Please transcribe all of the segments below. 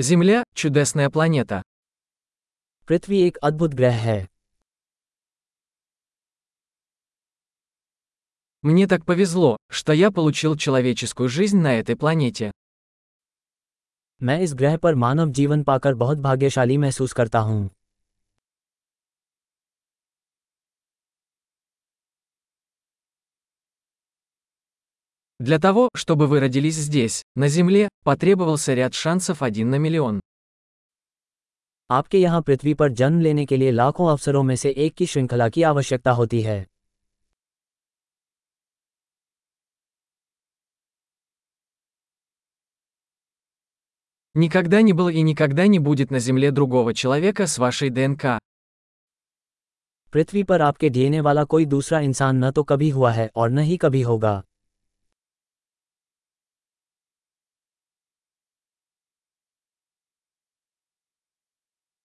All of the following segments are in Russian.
Земля – чудесная планета. पृथ्वी एक अद्भुत ग्रह है Мне так повезло, что я получил человеческую жизнь на этой планете. मैं इस ग्रह पर मानव जीवन पाकर बहुत भाग्यशाली महसूस करता हूँ Для того, чтобы вы родились здесь, на Земле, потребовался ряд шансов один на миллион. आपके यहाँ पृथ्वी पर जन्म लेने के लिए लाखों अवसरों में से एक की श्रृंखला की आवश्यकता होती है Никогда не было и никогда не будет на Земле другого человека с вашей ДНК. पृथ्वी पर आपके डीएनए वाला कोई दूसरा इंसान न तो कभी हुआ है और न ही कभी होगा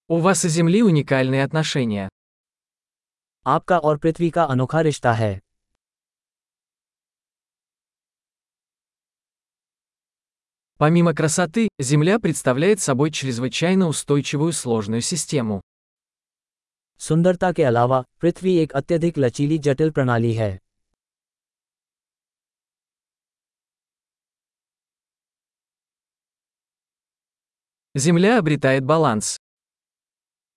У вас и Земли уникальные отношения. आपका और पृथ्वी का अनोखा रिश्ता है Помимо красоты, Земля представляет собой чрезвычайно устойчивую сложную систему. सुंदरता के अलावा पृथ्वी एक अत्यधिक लचीली जटिल प्रणाली है Земля обретает баланс.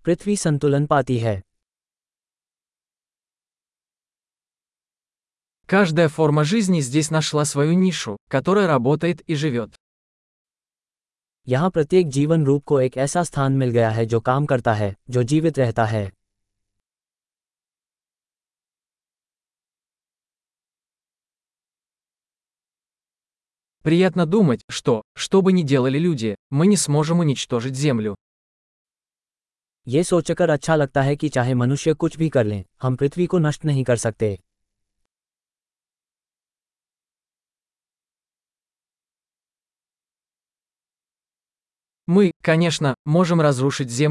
पृथ्वी संतुलन पाती है Каждая форма жизни здесь нашла свою нишу, которая работает и живет. यहाँ प्रत्येक जीवन रूप को एक ऐसा स्थान मिल गया है जो काम करता है जो जीवित रहता है Приятно думать, что, что бы ни делали люди, мы не сможем уничтожить Землю. ये सोचकर अच्छा लगता है कि चाहे मनुष्य कुछ भी कर लें हम पृथ्वी को नष्ट नहीं कर सकते Мы, конечно, можем разрушить Землю